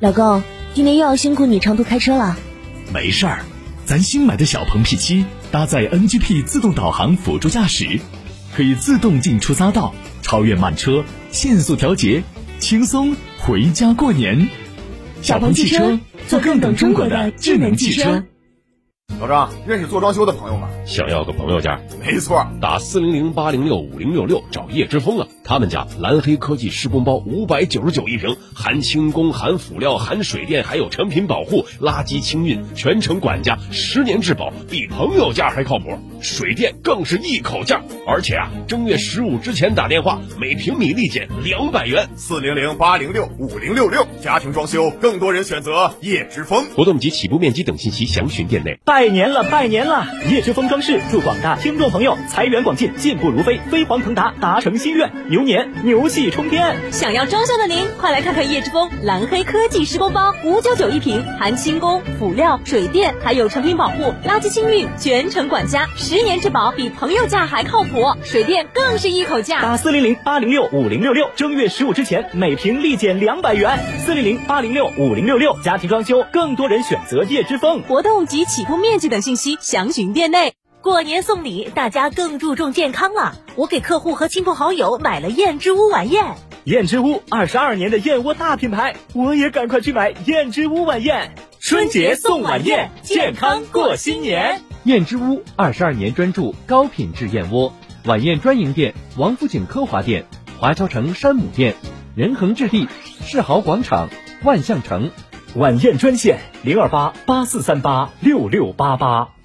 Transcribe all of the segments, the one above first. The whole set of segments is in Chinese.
老公，今天又要辛苦你长途开车了。没事儿，咱新买的小鹏 P7 搭载 NGP 自动导航辅助驾驶，可以自动进出匝道，超越慢车，限速调节，轻松回家过年。小鹏汽车，做更懂中国的智能汽车。老张，认识做装修的朋友吗？想要个朋友价？没错，打四零零八零六五零六六找叶之峰啊！他们家蓝黑科技施工包五百九十九一平，含轻工、含辅料、含水电，还有成品保护、垃圾清运，全程管家，十年质保，比朋友价还靠谱。水电更是一口价，而且啊，正月十五之前打电话，每平米立减两百元。四零零八零六五零六六，家庭装修更多人选择叶之峰。活动及起步面积等信息详询店内。拜年了，拜年了！叶之峰装饰祝广大听众朋友财源广进，进步如飞，飞黄腾达，达成心愿，牛年牛气冲天！想要装修的您，快来看看叶之峰蓝黑科技施工包，五九九一平，含轻工、辅料、水电，还有成品保护、垃圾清运，全程管家，十年质保，比朋友价还靠谱。水电更是一口价，打四零零八零六五零六六，正月十五之前每平立减两百元。四零零八零六五零六六，家庭装修更多人选择叶之峰。活动及起步面积等信息详询店内。过年送礼，大家更注重健康了。我给客户和亲朋好友买了燕之屋晚宴。燕之屋二十二年的燕窝大品牌，我也赶快去买燕之屋晚宴。春节送晚宴，健康过新年。燕之屋二十二年专注高品质燕窝，晚宴专营店：王府井科华店、华侨城山姆店、仁恒置地、世豪广场、万象城。晚宴专线零二八八四三八六六八八。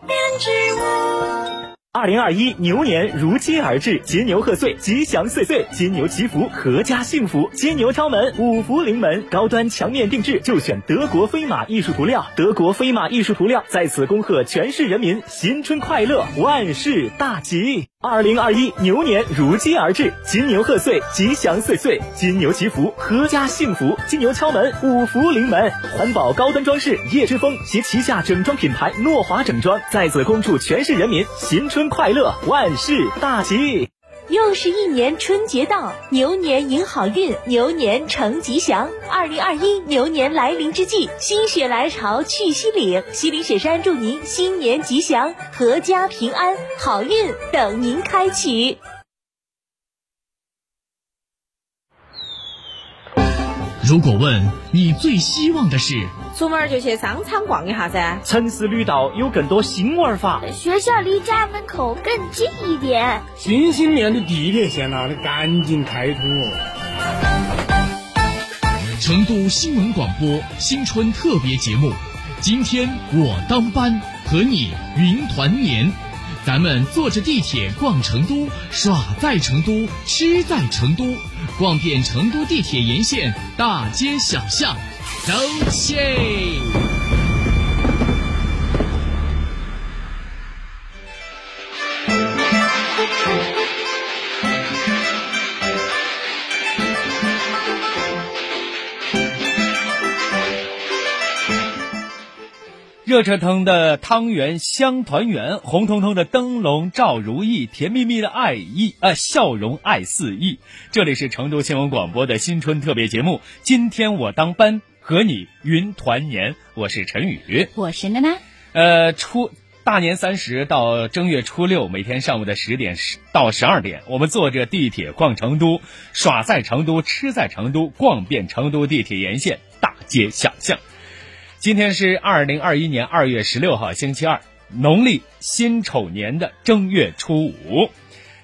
二零二一牛年如期而至，金牛贺岁，吉祥岁岁，金牛祈福，阖家幸福。金牛敲门，五福临门，高端墙面定制就选德国飞马艺术涂料。德国飞马艺术涂料在此恭贺全市人民新春快乐，万事大吉。二零二一牛年如期而至，金牛贺岁，吉祥岁岁，金牛祈福，阖家幸福。金牛敲门，五福临门。环保高端装饰叶之峰携旗下整装品牌诺华整装在此恭祝全市人民新春快乐，万事大吉。又是一年春节到，牛年迎好运，牛年成吉祥。二零二一牛年来临之际，心血来潮去西岭，西岭雪山祝您新年吉祥，阖家平安，好运等您开启。如果问你最希望的是，出门就去商场逛一下噻。城市绿道有更多新玩法，学校离家门口更近一点。新兴面的地铁线呐，得赶紧开通哦。成都新闻广播新春特别节目，今天我当班和你云团年。咱们坐着地铁逛成都，耍在成都，吃在成都，逛遍成都地铁沿线大街小巷，走起！热腾腾的汤圆香团圆，红彤彤的灯笼照如意，甜蜜蜜的爱意啊，笑容爱四溢。这里是成都新闻广播的新春特别节目，今天我当班和你云团年，我是陈宇，我是娜娜。呃，初大年三十到正月初六，每天上午的十点到十二点，我们坐着地铁逛成都，耍在成都，吃在成都，逛遍成都地铁沿线大街小巷。今天是二零二一年二月十六号，星期二，农历辛丑年的正月初五。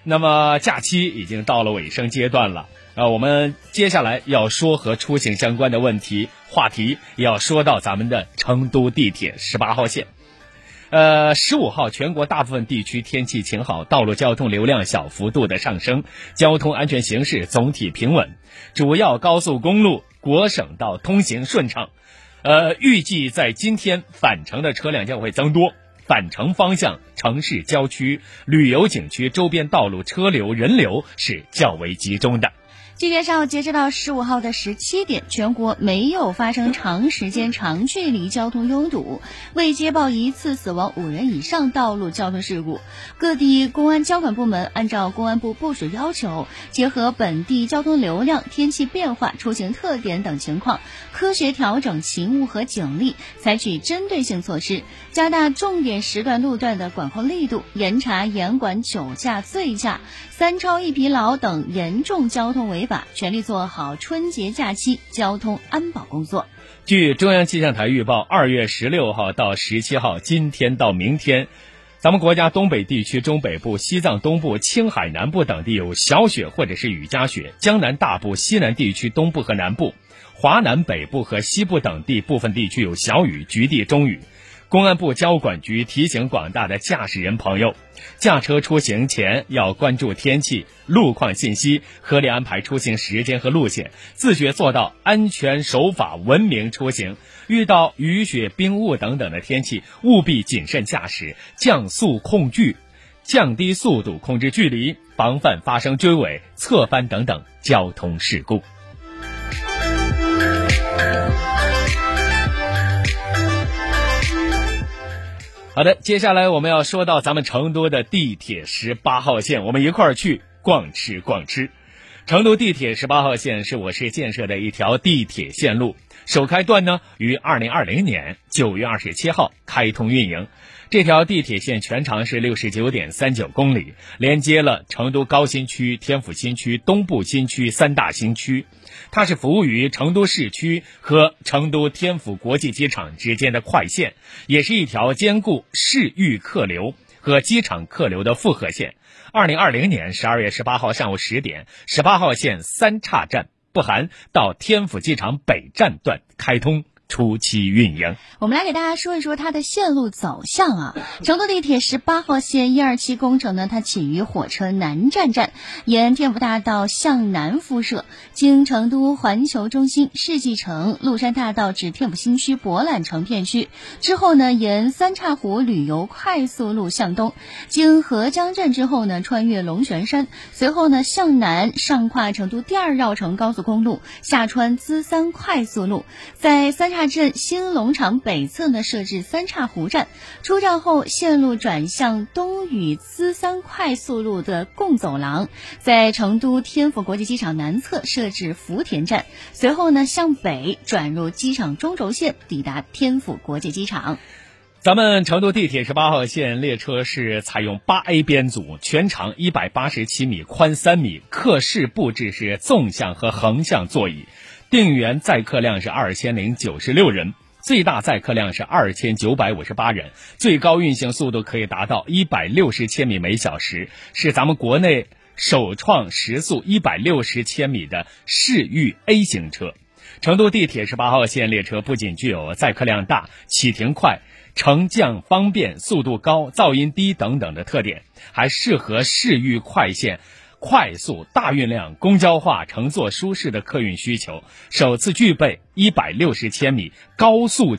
那么假期已经到了尾声阶段了啊，我们接下来要说和出行相关的问题话题，要说到咱们的成都地铁十八号线。呃，十五号全国大部分地区天气晴好，道路交通流量小幅度的上升，交通安全形势总体平稳，主要高速公路、国省道通行顺畅。呃，预计在今天返程的车辆将会增多，返程方向城市郊区、旅游景区周边道路车流人流是较为集中的。据介绍，截止到十五号的十七点，全国没有发生长时间、长距离交通拥堵，未接报一次死亡五人以上道路交通事故。各地公安交管部门按照公安部部署要求，结合本地交通流量、天气变化、出行特点等情况，科学调整勤务和警力，采取针对性措施，加大重点时段路段的管控力度，严查严管酒驾、醉驾、三超一疲劳等严重交通违法。全力做好春节假期交通安保工作。据中央气象台预报，二月十六号到十七号，今天到明天，咱们国家东北地区、中北部、西藏东部、青海南部等地有小雪或者是雨夹雪；江南大部、西南地区东部和南部、华南北部和西部等地部分地区有小雨，局地中雨。公安部交管局提醒广大的驾驶人朋友，驾车出行前要关注天气、路况信息，合理安排出行时间和路线，自觉做到安全守法、文明出行。遇到雨雪、冰雾等等的天气，务必谨慎驾驶，降速控距，降低速度，控制距离，防范发生追尾、侧翻等等交通事故。好的，接下来我们要说到咱们成都的地铁十八号线，我们一块儿去逛吃逛吃。成都地铁十八号线是我市建设的一条地铁线路，首开段呢于二零二零年九月二十七号开通运营。这条地铁线全长是六十九点三九公里，连接了成都高新区、天府新区、东部新区三大新区。它是服务于成都市区和成都天府国际机场之间的快线，也是一条兼顾市域客流和机场客流的复合线。二零二零年十二月十八号上午十点，十八号线三岔站（不含到天府机场北站段）开通。初期运营，我们来给大家说一说它的线路走向啊。成都地铁十八号线一二期工程呢，它起于火车南站站，沿天府大道向南辐射，经成都环球中心、世纪城、麓山大道至天府新区博览城片区，之后呢，沿三岔湖旅游快速路向东，经合江镇之后呢，穿越龙泉山，随后呢向南上跨成都第二绕城高速公路，下穿资三快速路，在三岔。大镇新农场北侧呢设置三岔湖站，出站后线路转向东与资三快速路的共走廊，在成都天府国际机场南侧设置福田站，随后呢向北转入机场中轴线，抵达天府国际机场。咱们成都地铁十八号线列车是采用八 A 编组，全长一百八十七米，宽三米，客室布置是纵向和横向座椅。定员载客量是二千零九十六人，最大载客量是二千九百五十八人，最高运行速度可以达到一百六十千米每小时，是咱们国内首创时速一百六十千米的市域 A 型车。成都地铁十八号线列车不仅具有载客量大、启停快、乘降方便、速度高、噪音低等等的特点，还适合市域快线。快速大运量、公交化、乘坐舒适的客运需求，首次具备一百六十千米高速。